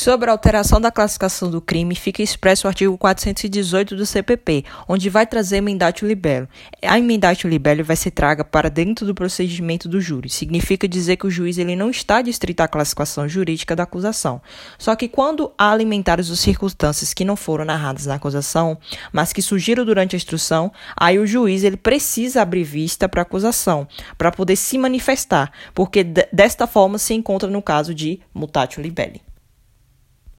Sobre a alteração da classificação do crime, fica expresso o artigo 418 do CPP, onde vai trazer emendatio libelo. A emendatio libelo vai ser traga para dentro do procedimento do júri. Significa dizer que o juiz ele não está distrito à classificação jurídica da acusação. Só que quando há alimentares ou circunstâncias que não foram narradas na acusação, mas que surgiram durante a instrução, aí o juiz ele precisa abrir vista para a acusação, para poder se manifestar, porque desta forma se encontra no caso de mutatio libelli.